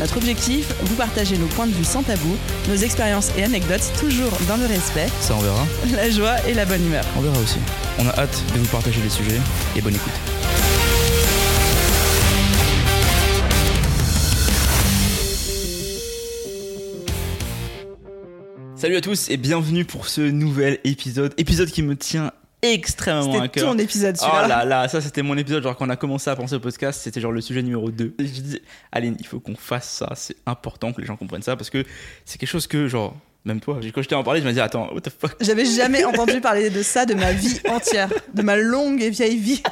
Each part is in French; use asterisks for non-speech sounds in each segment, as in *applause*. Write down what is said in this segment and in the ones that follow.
Notre objectif, vous partager nos points de vue sans tabou, nos expériences et anecdotes toujours dans le respect, Ça on verra, la joie et la bonne humeur. on verra aussi. On a hâte de vous partager les sujets et bonne écoute. Salut à tous et bienvenue pour ce nouvel épisode. Épisode qui me tient extrêmement à C'était cœur. ton épisode Oh celui-là. là là, ça c'était mon épisode, genre quand on a commencé à penser au podcast, c'était genre le sujet numéro 2. Et je dis, Aline, il faut qu'on fasse ça, c'est important que les gens comprennent ça, parce que c'est quelque chose que, genre, même toi, quand je t'ai en parlé, je me dis, attends, what the fuck? J'avais jamais *laughs* entendu parler de ça de ma vie entière, de ma longue et vieille vie.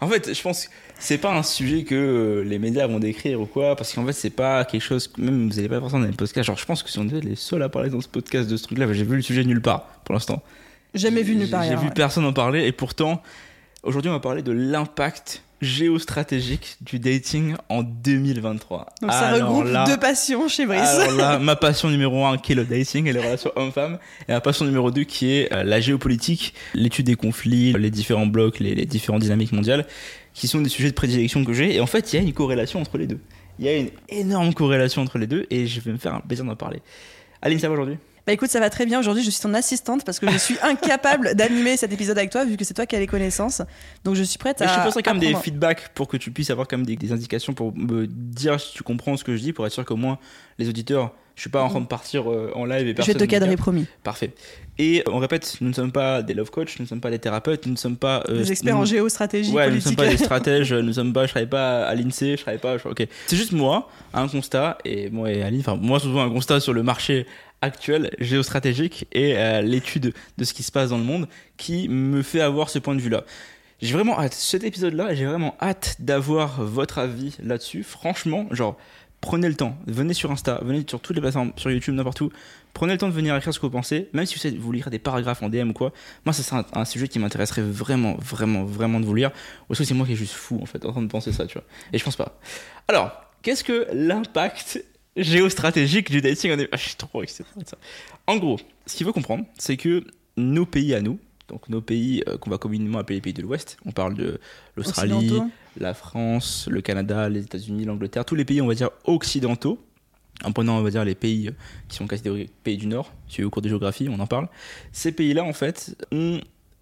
En fait, je pense que c'est pas un sujet que euh, les médias vont décrire ou quoi, parce qu'en fait, c'est pas quelque chose, que même vous allez pas forcément dans les podcasts, genre, je pense que si on était les seuls à parler dans ce podcast de ce truc-là, j'ai vu le sujet nulle part, pour l'instant. Jamais vu nulle part J'ai vu ouais. personne en parler et pourtant, aujourd'hui, on va parler de l'impact géostratégique du dating en 2023. Donc ça Alors regroupe là- deux passions chez Brice. Alors là, *laughs* ma passion numéro un qui est le dating et les relations hommes-femmes, et ma passion numéro deux qui est euh, la géopolitique, l'étude des conflits, les différents blocs, les, les différentes dynamiques mondiales, qui sont des sujets de prédilection que j'ai. Et en fait, il y a une corrélation entre les deux. Il y a une énorme corrélation entre les deux, et je vais me faire un plaisir d'en parler. Aline, ça va aujourd'hui? Bah écoute, ça va très bien. Aujourd'hui, je suis ton assistante parce que je suis *laughs* incapable d'animer cet épisode avec toi vu que c'est toi qui as les connaissances. Donc je suis prête Mais à. je te poserai quand même des feedbacks pour que tu puisses avoir quand même des, des indications pour me dire si tu comprends ce que je dis, pour être sûr qu'au moins les auditeurs, je suis pas en train de partir euh, en live et Je vais personne. te cadrer, promis. Parfait. Et on répète, nous ne sommes pas des love coach, nous ne sommes pas des thérapeutes, nous ne sommes pas. euh, Des experts en géostratégie Ouais, nous ne sommes pas des *laughs* stratèges, nous ne sommes pas, je travaille pas à l'INSEE, je travaille pas. je- ok. C'est juste moi, un constat, et moi et Aline, enfin, moi souvent un constat sur le marché actuel, géostratégique, et euh, l'étude de ce qui se passe dans le monde qui me fait avoir ce point de vue-là. J'ai vraiment hâte, cet épisode-là, j'ai vraiment hâte d'avoir votre avis là-dessus. Franchement, genre, prenez le temps, venez sur Insta, venez sur toutes les plateformes, sur YouTube, n'importe où. Prenez le temps de venir écrire ce que vous pensez, même si vous, vous lire des paragraphes en DM ou quoi. Moi, ça c'est un, sujet qui m'intéresserait vraiment, vraiment, vraiment de vous lire. Ou est-ce que c'est moi qui est juste fou en fait, en train de penser ça, tu vois Et je pense pas. Alors, qu'est-ce que l'impact géostratégique du dating? En. Ah, je suis trop excité. En gros, ce qu'il faut comprendre, c'est que nos pays à nous, donc nos pays euh, qu'on va communément appeler les pays de l'Ouest, on parle de l'Australie, la France, le Canada, les États-Unis, l'Angleterre, tous les pays, on va dire, occidentaux, en prenant, on va dire, les pays euh, qui sont catégorisés pays du Nord, si au cours de géographie, on en parle. Ces pays-là, en fait, ont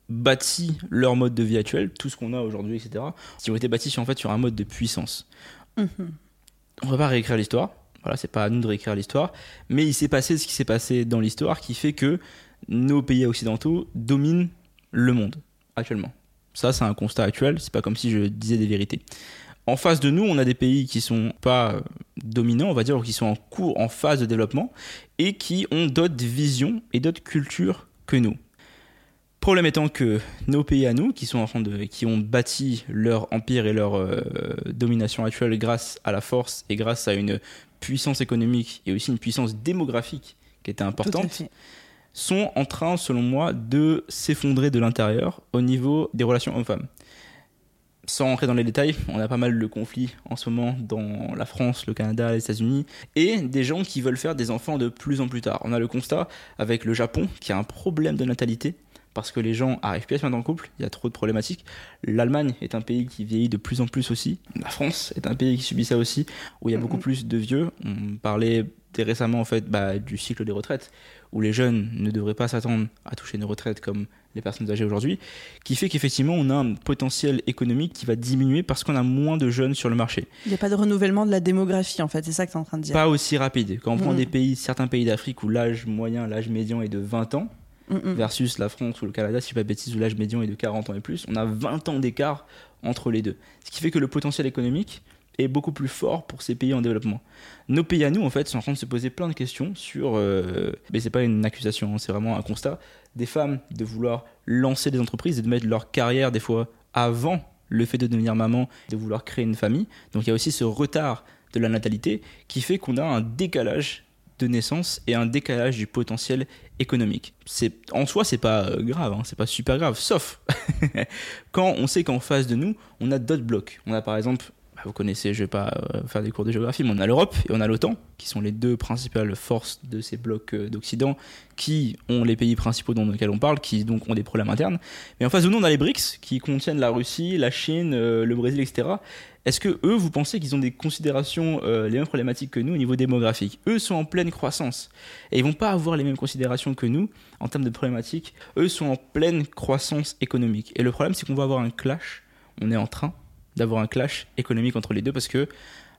bâti leur mode de vie actuel, tout ce qu'on a aujourd'hui, etc., qui ont été bâtis sur, en fait, sur un mode de puissance. Mhm. On va pas réécrire l'histoire, voilà, c'est pas à nous de réécrire l'histoire, mais il s'est passé ce qui s'est passé dans l'histoire qui fait que nos pays occidentaux dominent le monde actuellement. Ça, c'est un constat actuel, c'est pas comme si je disais des vérités. En face de nous, on a des pays qui sont pas euh, dominants, on va dire, ou qui sont en cours, en phase de développement, et qui ont d'autres visions et d'autres cultures que nous. Problème étant que nos pays à nous, qui sont en train de, qui ont bâti leur empire et leur euh, domination actuelle grâce à la force et grâce à une puissance économique et aussi une puissance démographique qui était importante. Sont en train, selon moi, de s'effondrer de l'intérieur au niveau des relations hommes-femmes. Sans rentrer dans les détails, on a pas mal de conflits en ce moment dans la France, le Canada, les États-Unis, et des gens qui veulent faire des enfants de plus en plus tard. On a le constat avec le Japon qui a un problème de natalité parce que les gens arrivent plus à se mettre en couple, il y a trop de problématiques. L'Allemagne est un pays qui vieillit de plus en plus aussi. La France est un pays qui subit ça aussi, où il y a beaucoup plus de vieux. On parlait récemment en fait bah, du cycle des retraites, où les jeunes ne devraient pas s'attendre à toucher une retraite comme les personnes âgées aujourd'hui, qui fait qu'effectivement on a un potentiel économique qui va diminuer parce qu'on a moins de jeunes sur le marché. Il n'y a pas de renouvellement de la démographie en fait, c'est ça que tu es en train de dire. Pas aussi rapide. Quand on prend Mhm. des pays, certains pays d'Afrique où l'âge moyen, l'âge médian est de 20 ans, Versus la France ou le Canada, si je ne pas de bêtises, où l'âge médian est de 40 ans et plus, on a 20 ans d'écart entre les deux. Ce qui fait que le potentiel économique est beaucoup plus fort pour ces pays en développement. Nos pays à nous, en fait, sont en train de se poser plein de questions sur. Euh, mais c'est pas une accusation, hein, c'est vraiment un constat. Des femmes de vouloir lancer des entreprises et de mettre leur carrière, des fois, avant le fait de devenir maman, de vouloir créer une famille. Donc il y a aussi ce retard de la natalité qui fait qu'on a un décalage de naissance et un décalage du potentiel économique. C'est en soi c'est pas euh, grave, hein, c'est pas super grave, sauf *laughs* quand on sait qu'en face de nous on a d'autres blocs. On a par exemple bah, vous connaissez, je vais pas euh, faire des cours de géographie, mais on a l'Europe et on a l'OTAN, qui sont les deux principales forces de ces blocs euh, d'Occident, qui ont les pays principaux dans lesquels on parle, qui donc ont des problèmes internes. Mais en face de nous, on a les BRICS, qui contiennent la Russie, la Chine, euh, le Brésil, etc. Est-ce que eux, vous pensez qu'ils ont des considérations les mêmes problématiques que nous au niveau démographique? Eux sont en pleine croissance et ils vont pas avoir les mêmes considérations que nous en termes de problématiques. Eux sont en pleine croissance économique. Et le problème, c'est qu'on va avoir un clash. On est en train d'avoir un clash économique entre les deux parce que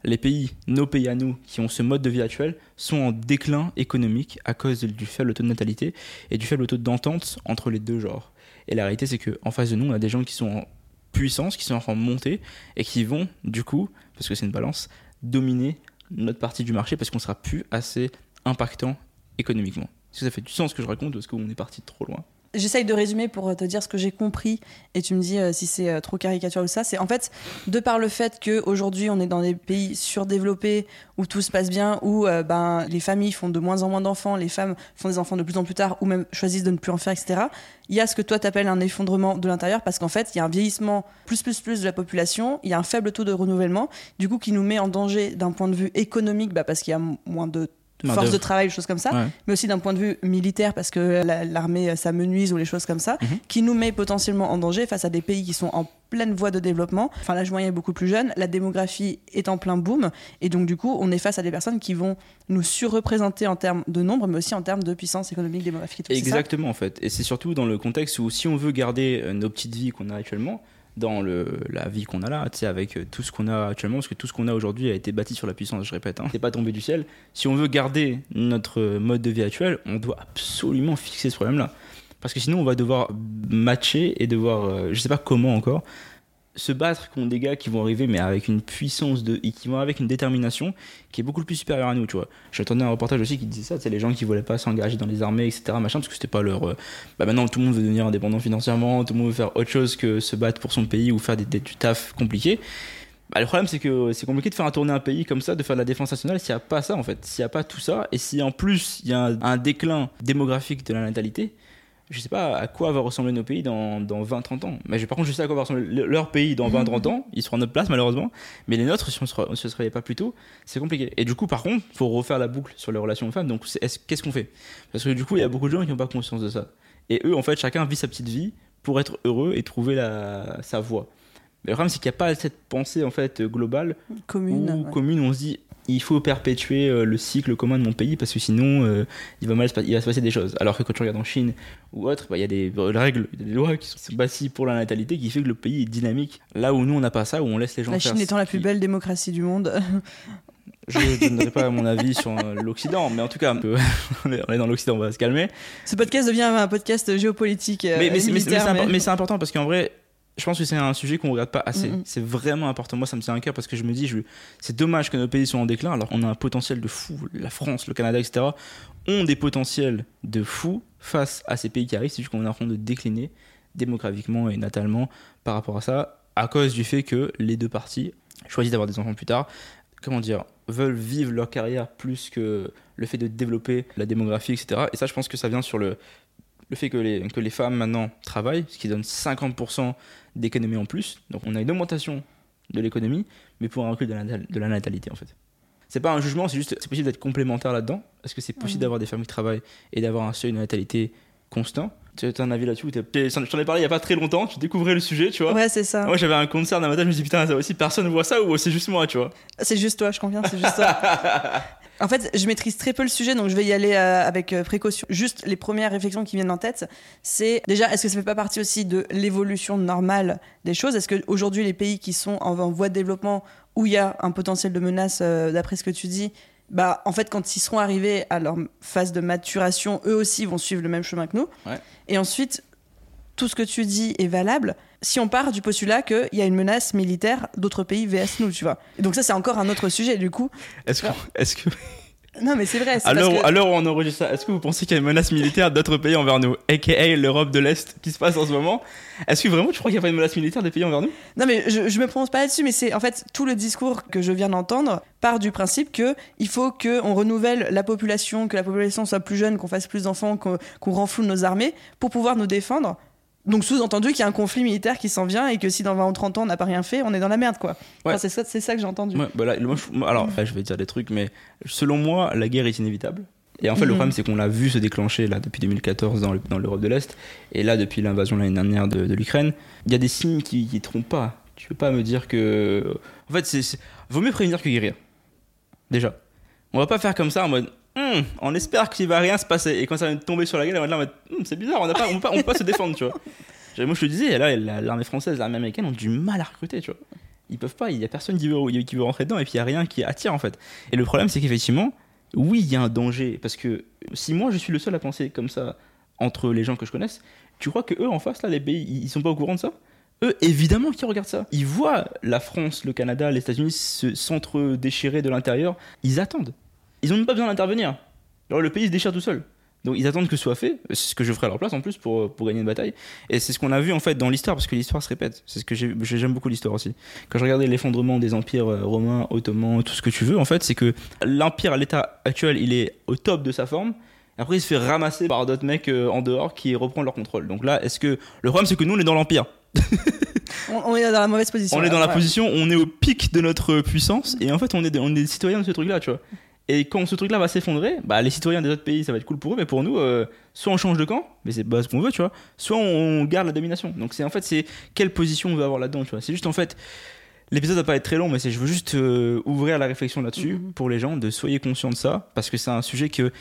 les pays, nos pays à nous, qui ont ce mode de vie actuel, sont en déclin économique à cause du faible taux de natalité et du faible taux d'entente entre les deux genres. Et la réalité, c'est qu'en face de nous, on a des gens qui sont en puissance, qui sont en monter et qui vont, du coup, parce que c'est une balance, dominer notre partie du marché parce qu'on sera plus assez impactant économiquement. Est-ce que ça fait du sens ce que je raconte ou est-ce qu'on est parti trop loin? J'essaye de résumer pour te dire ce que j'ai compris et tu me dis euh, si c'est euh, trop caricatural ou ça. C'est en fait, de par le fait qu'aujourd'hui on est dans des pays surdéveloppés où tout se passe bien, où euh, ben, les familles font de moins en moins d'enfants, les femmes font des enfants de plus en plus tard ou même choisissent de ne plus en faire, etc. Il y a ce que toi t'appelles un effondrement de l'intérieur parce qu'en fait il y a un vieillissement plus plus plus de la population, il y a un faible taux de renouvellement, du coup qui nous met en danger d'un point de vue économique bah, parce qu'il y a moins de force de travail, choses comme ça, mais aussi d'un point de vue militaire parce que l'armée s'amenuise ou les choses comme ça, mhm. qui nous met potentiellement en danger face à des pays qui sont en pleine voie de développement. Enfin, l'âge moyen est beaucoup plus jeune, la démographie est en plein boom, et donc du coup, on est face à des personnes qui vont nous surreprésenter en termes de nombre, mais aussi en termes de puissance économique, démographique. Tout Exactement, en fait. Et c'est surtout dans le contexte où si on veut garder euh, nos petites vies qu'on a actuellement, dans le, la vie qu'on a là, avec euh, tout ce qu'on a actuellement, parce que tout ce qu'on a aujourd'hui a été bâti sur la puissance, je répète, hein. c'est pas tombé du ciel. Si on veut garder notre mode de vie actuel, on doit absolument fixer ce problème-là. Parce que sinon, on va devoir matcher et devoir, euh, je sais pas comment encore, se battre contre des gars qui vont arriver, mais avec une puissance de. qui vont avec une détermination qui est beaucoup plus supérieure à nous, tu vois. J'attendais un reportage aussi qui disait ça, c'est les gens qui voulaient pas s'engager dans les armées, etc., machin, parce que c'était pas leur. Euh, bah maintenant, tout le monde veut devenir indépendant financièrement, tout le monde veut faire autre chose que se battre pour son pays ou faire des, du taf compliqué. Bah, le problème, c'est que c'est compliqué de faire tourner un pays comme ça, de faire de la défense nationale s'il n'y a pas ça, en fait. S'il n'y a pas tout ça, et si en plus il y a un déclin démographique de la natalité, je sais pas à quoi va ressembler nos pays dans, dans 20-30 ans. Mais par contre, je sais à quoi va ressembler leur pays dans 20-30 ans. Ils seront à notre place, malheureusement. Mais les nôtres, si on ne se réveille pas plus tôt, c'est compliqué. Et du coup, par contre, il faut refaire la boucle sur les relations femmes. Donc, qu'est-ce qu'on fait? Parce que du coup, il y a beaucoup de gens qui n'ont pas conscience de ça. Et eux, en fait, chacun vit sa petite vie pour être heureux et trouver la, sa voie. Mais le problème, c'est qu'il n'y a pas cette pensée en fait globale commune. Où, commune, on se dit il faut perpétuer euh, le cycle commun de mon pays parce que sinon euh, il, va mal, il va se passer des choses. Alors que quand tu regardes en Chine ou autre, bah, il y a des règles, des lois qui sont bâties pour la natalité qui fait que le pays est dynamique. Là où nous on n'a pas ça, où on laisse les gens la faire. La Chine étant la plus belle démocratie du monde. *laughs* Je ne donnerai pas mon avis sur euh, l'Occident, mais en tout cas, on *laughs* est dans l'Occident, on va se calmer. Ce podcast devient un podcast géopolitique. mais, mais c'est important parce qu'en vrai, je pense que c'est un sujet qu'on regarde pas assez. C'est vraiment important. Moi, ça me tient à cœur parce que je me dis, je... c'est dommage que nos pays soient en déclin. Alors, on a un potentiel de fou. La France, le Canada, etc. ont des potentiels de fou face à ces pays qui arrivent. C'est juste qu'on est en train de décliner démographiquement et natalement par rapport à ça, à cause du fait que les deux parties choisissent d'avoir des enfants plus tard. Comment dire veulent vivre leur carrière plus que le fait de développer la démographie, etc. Et ça, je pense que ça vient sur le, le fait que les, que les femmes maintenant travaillent, ce qui donne 50% d'économie en plus. Donc on a une augmentation de l'économie, mais pour un recul de la, de la natalité en fait. C'est pas un jugement, c'est juste c'est possible d'être complémentaire là-dedans. Est-ce que c'est possible d'avoir des femmes qui travaillent et d'avoir un seuil de natalité constant? Tu as un avis là-dessus Je t'en ai parlé il y a pas très longtemps, tu découvrais le sujet, tu vois. Ouais, c'est ça. Moi j'avais un concert d'un matin, je me suis dit putain, ça aussi personne ne voit ça ou c'est juste moi, tu vois. C'est juste toi, je conviens, c'est juste toi. *laughs* En fait, je maîtrise très peu le sujet, donc je vais y aller euh, avec euh, précaution. Juste les premières réflexions qui viennent en tête, c'est déjà, est-ce que ça fait pas partie aussi de l'évolution normale des choses? Est-ce qu'aujourd'hui, les pays qui sont en, voie de développement, où il y a un potentiel de menace, euh, d'après ce que tu dis, bah, en fait, quand ils seront arrivés à leur phase de maturation, eux aussi vont suivre le même chemin que nous. Et ensuite, tout ce que tu dis est valable si on part du postulat qu'il y a une menace militaire d'autres pays vs nous, tu vois. Et donc ça, c'est encore un autre sujet, du coup. Est-ce que, est que *laughs* Non, mais c'est vrai. À l'heure que- où on enregistre ça, est-ce que vous pensez qu'il y a une menace militaire d'autres pays envers nous, aka l'Europe de l'Est, qui se passe en ce moment? Est-ce que vraiment tu crois qu'il n'y a pas une menace militaire des pays envers nous? Non, mais je, je me prononce pas là-dessus, mais c'est en fait tout le discours que je viens d'entendre part du principe que il faut que on renouvelle la population, que la population soit plus jeune, qu'on fasse plus d'enfants, qu'on qu'on renfloue nos armées pour pouvoir nous défendre. Donc sous-entendu qu'il y a un conflit militaire qui s'en vient et que si dans 20 ou 30 ans on n'a pas rien fait, on est dans la merde quoi. Ouais. Enfin, c'est ça, c'est ça que j'ai entendu. Ouais, bah là, moi, je- alors, je vais dire des trucs, mais selon moi, la guerre est inévitable. Et en fait, le Mhm. problème, c'est qu'on l'a vu se déclencher là depuis 2014 dans le- dans l'Europe de l'Est, et là depuis l'invasion l'année dernière de, de l'Ukraine. Il y a des signes qui, qui trompent pas. Tu peux pas me dire que. En fait, c'est, c'est- vaut mieux prévenir que guérir. Déjà. On va pas faire comme ça en mode. Hum, on espère qu'il va rien se passer. Et quand ça va nous tomber sur la gueule, on va là mode. Hum, c'est bizarre, on, on, peut pas, on peut pas se défendre, tu vois. *laughs* Moi, je te disais, là, la- l'armée française, l'armée américaine ont du mal à recruter, tu vois. Ils peuvent pas, il y a personne qui veut, qui veut rentrer dedans, et puis il y a rien qui attire, en fait. Et le problème, c'est qu'effectivement, oui, il y a un danger. Parce que si moi, je suis le seul à penser comme ça entre les gens que je connaisse, tu crois que eux, en face, là, les pays, ils ils sont pas au courant de ça? Eux, évidemment qu'ils regardent ça. Ils voient la France, le Canada, les États-Unis se- s'entre-déchirer de l'intérieur. Ils attendent. Ils ont même pas besoin d'intervenir. Le pays se déchire tout seul. Donc ils attendent que ce soit fait. C'est ce que je ferai à leur place en plus pour, pour gagner une bataille. Et c'est ce qu'on a vu en fait dans l'histoire, parce que l'histoire se répète. C'est ce que j'ai- j'aime beaucoup l'histoire aussi. Quand je regardais l'effondrement des empires euh, romains, ottomans, tout ce que tu veux, en fait, c'est que l'empire à l'état actuel, il est au top de sa forme. Après, il se fait ramasser par d'autres mecs euh, en dehors qui reprennent leur contrôle. Donc là, est-ce que le problème, c'est que nous, on est dans l'empire? *laughs* On, est dans la mauvaise position. On est dans la ouais. position, on est au pic de notre puissance, et en fait, on est on est des citoyens de ce truc-là, tu vois. Et quand ce truc-là va s'effondrer, bah, les citoyens des autres pays, ça va être cool pour eux, mais pour nous, euh, soit on change de camp, mais c'est pas ce qu'on veut, tu vois, soit on garde la domination. Donc c'est en fait, c'est quelle position on veut avoir là-dedans, tu vois. C'est juste en fait, l'épisode va pas être très long, mais c'est, je veux juste euh, ouvrir la réflexion là-dessus Mhm. pour les gens, de soyez conscients de ça, parce que c'est un sujet que,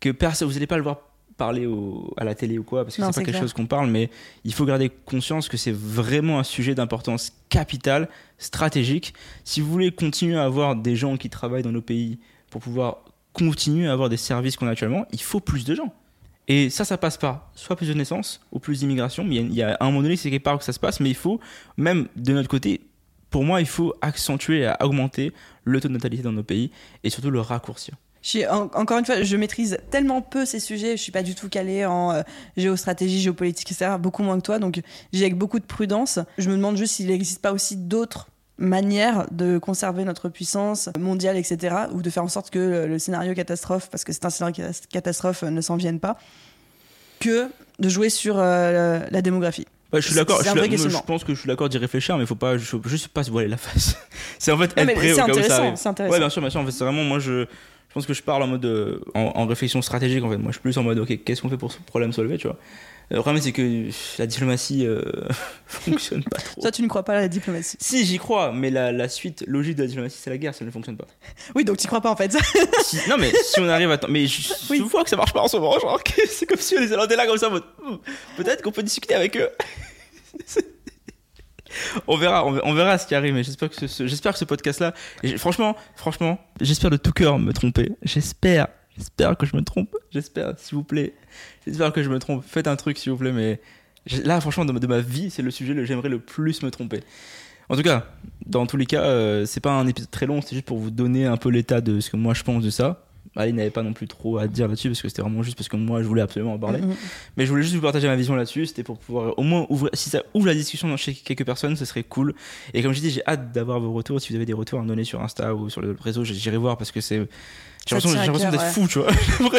que personne, vous allez pas le voir parler au- à la télé ou quoi, parce que c'est pas quelque clair. chose qu'on parle, mais il faut garder conscience que c'est vraiment un sujet d'importance capitale, stratégique. Si vous voulez continuer à avoir des gens qui travaillent dans nos pays pour pouvoir continuer à avoir des services qu'on a actuellement, il faut plus de gens. Et ça, ça passe par soit plus de naissances ou plus d'immigration. Il y, a- un moment donné, c'est quelque part que ça se passe, mais il faut, même de notre côté, pour moi, il faut accentuer et augmenter le taux de natalité dans nos pays et surtout le raccourcir. Encore une fois, je maîtrise tellement peu ces sujets. Je suis pas du tout calée en euh, géostratégie, géopolitique, etc. Beaucoup moins que toi. Donc, j'ai avec beaucoup de prudence. Je me demande juste s'il n'existe pas aussi d'autres manières de conserver notre puissance mondiale, etc. Ou de faire en sorte que le, scénario catastrophe, parce que c'est un scénario catas- catastrophe, euh, ne s'en vienne pas, que de jouer sur euh, la démographie. Ouais, je suis d'accord. Je, je pense que je suis d'accord d'y réfléchir, mais il faut pas, juste pas se voiler la face. *laughs* c'est en fait être prêt au c'est cas où ça intéressant. intéressant. Ouais, bien sûr, bien sûr. En fait, c'est vraiment moi, je, je pense que je parle en mode euh, en, en réflexion stratégique. En fait, moi, je suis plus en mode, ok, qu'est-ce qu'on fait pour ce problème soulevé, tu vois. Le problème, c'est que la diplomatie euh, *laughs* fonctionne pas trop. Toi, tu ne crois pas à la diplomatie. Si, j'y crois, mais la, la suite logique de la diplomatie, c'est la guerre, ça ne fonctionne pas. *laughs* Oui, donc tu crois pas en fait. *laughs* Si- non, mais si on arrive à. Mais je, Oui. je vois que ça marche pas en ce moment. Genre, que c'est comme si on était là comme ça, en mode, hmm, peut-être qu'on peut discuter avec eux. On verra, on, verra ce qui arrive, mais j'espère que ce, podcast-là, franchement, franchement, j'espère de tout cœur me tromper. J'espère, j'espère que je me trompe. J'espère, s'il vous plaît. J'espère que je me trompe. Faites un truc, s'il vous plaît, mais là, franchement, de, ma- de ma vie, c'est le sujet que j'aimerais le plus me tromper. En tout cas, dans tous les cas, euh, c'est pas un épisode très long, c'est juste pour vous donner un peu l'état de ce que moi je pense de ça. Aline n'avait pas non plus trop à dire là-dessus parce que c'était vraiment juste parce que moi je voulais absolument en parler. Mhm. Mais je voulais juste vous partager ma vision là-dessus. C'était pour pouvoir au moins ouvrir. Si ça ouvre la discussion chez quelques personnes, ce serait cool. Et comme je dis, j'ai hâte d'avoir vos retours. Si vous avez des retours à me donner sur Insta ou sur le réseau, j'irai voir parce que c'est. J'ai l'impression d'être ouais. fou, tu vois.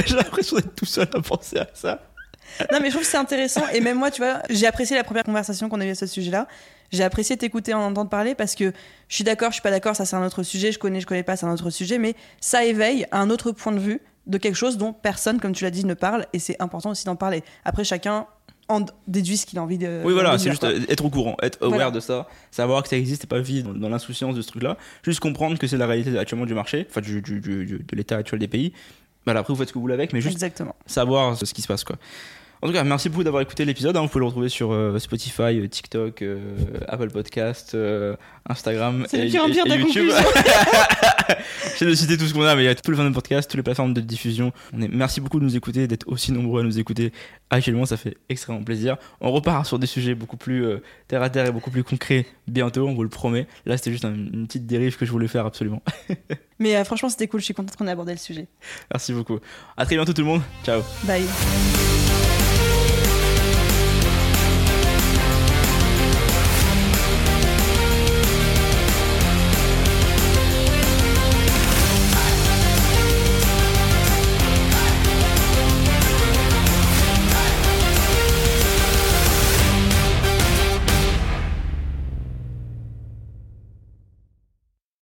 *laughs* J'ai l'impression d'être tout seul à penser à ça. Non, mais je trouve que c'est intéressant. Et même moi, tu vois, j'ai apprécié la première conversation qu'on a eue à ce sujet-là. J'ai apprécié t'écouter en entendre parler parce que je suis d'accord, je suis pas d'accord, ça c'est un autre sujet, je connais, je connais pas, c'est un autre sujet, mais ça éveille un autre point de vue de quelque chose dont personne, comme tu l'as dit, ne parle et c'est important aussi d'en parler. Après, chacun en déduit ce qu'il a envie de. Oui, voilà, c'est juste quoi. être au courant, être aware Voilà. de ça, savoir que ça existe et pas vivre dans, dans l'insouciance de ce truc-là. Juste comprendre que c'est la réalité actuellement du marché, enfin du- du- de l'état actuel des pays. Voilà, après, vous faites ce que vous voulez avec, mais juste Exactement. savoir ce qui se passe, quoi. En tout cas, merci beaucoup d'avoir écouté l'épisode. hein. Vous pouvez le retrouver sur euh, Spotify, euh, TikTok, euh, Apple Podcast, euh, Instagram C'est et, de pire en et- pire et ta YouTube. *laughs* *laughs* J'ai de citer tout ce qu'on a, mais il y a tous les de podcasts, toutes les plateformes de diffusion. On est... Merci beaucoup de nous écouter, d'être aussi nombreux à nous écouter actuellement. Ça fait extrêmement plaisir. On repart sur des sujets beaucoup plus terre à terre et beaucoup plus concrets bientôt, on vous le promet. Là, c'était juste un- une petite dérive que je voulais faire absolument. *laughs* Mais franchement, c'était cool. Je suis contente qu'on ait abordé le sujet. Merci beaucoup. À très bientôt tout le monde. Ciao. Bye.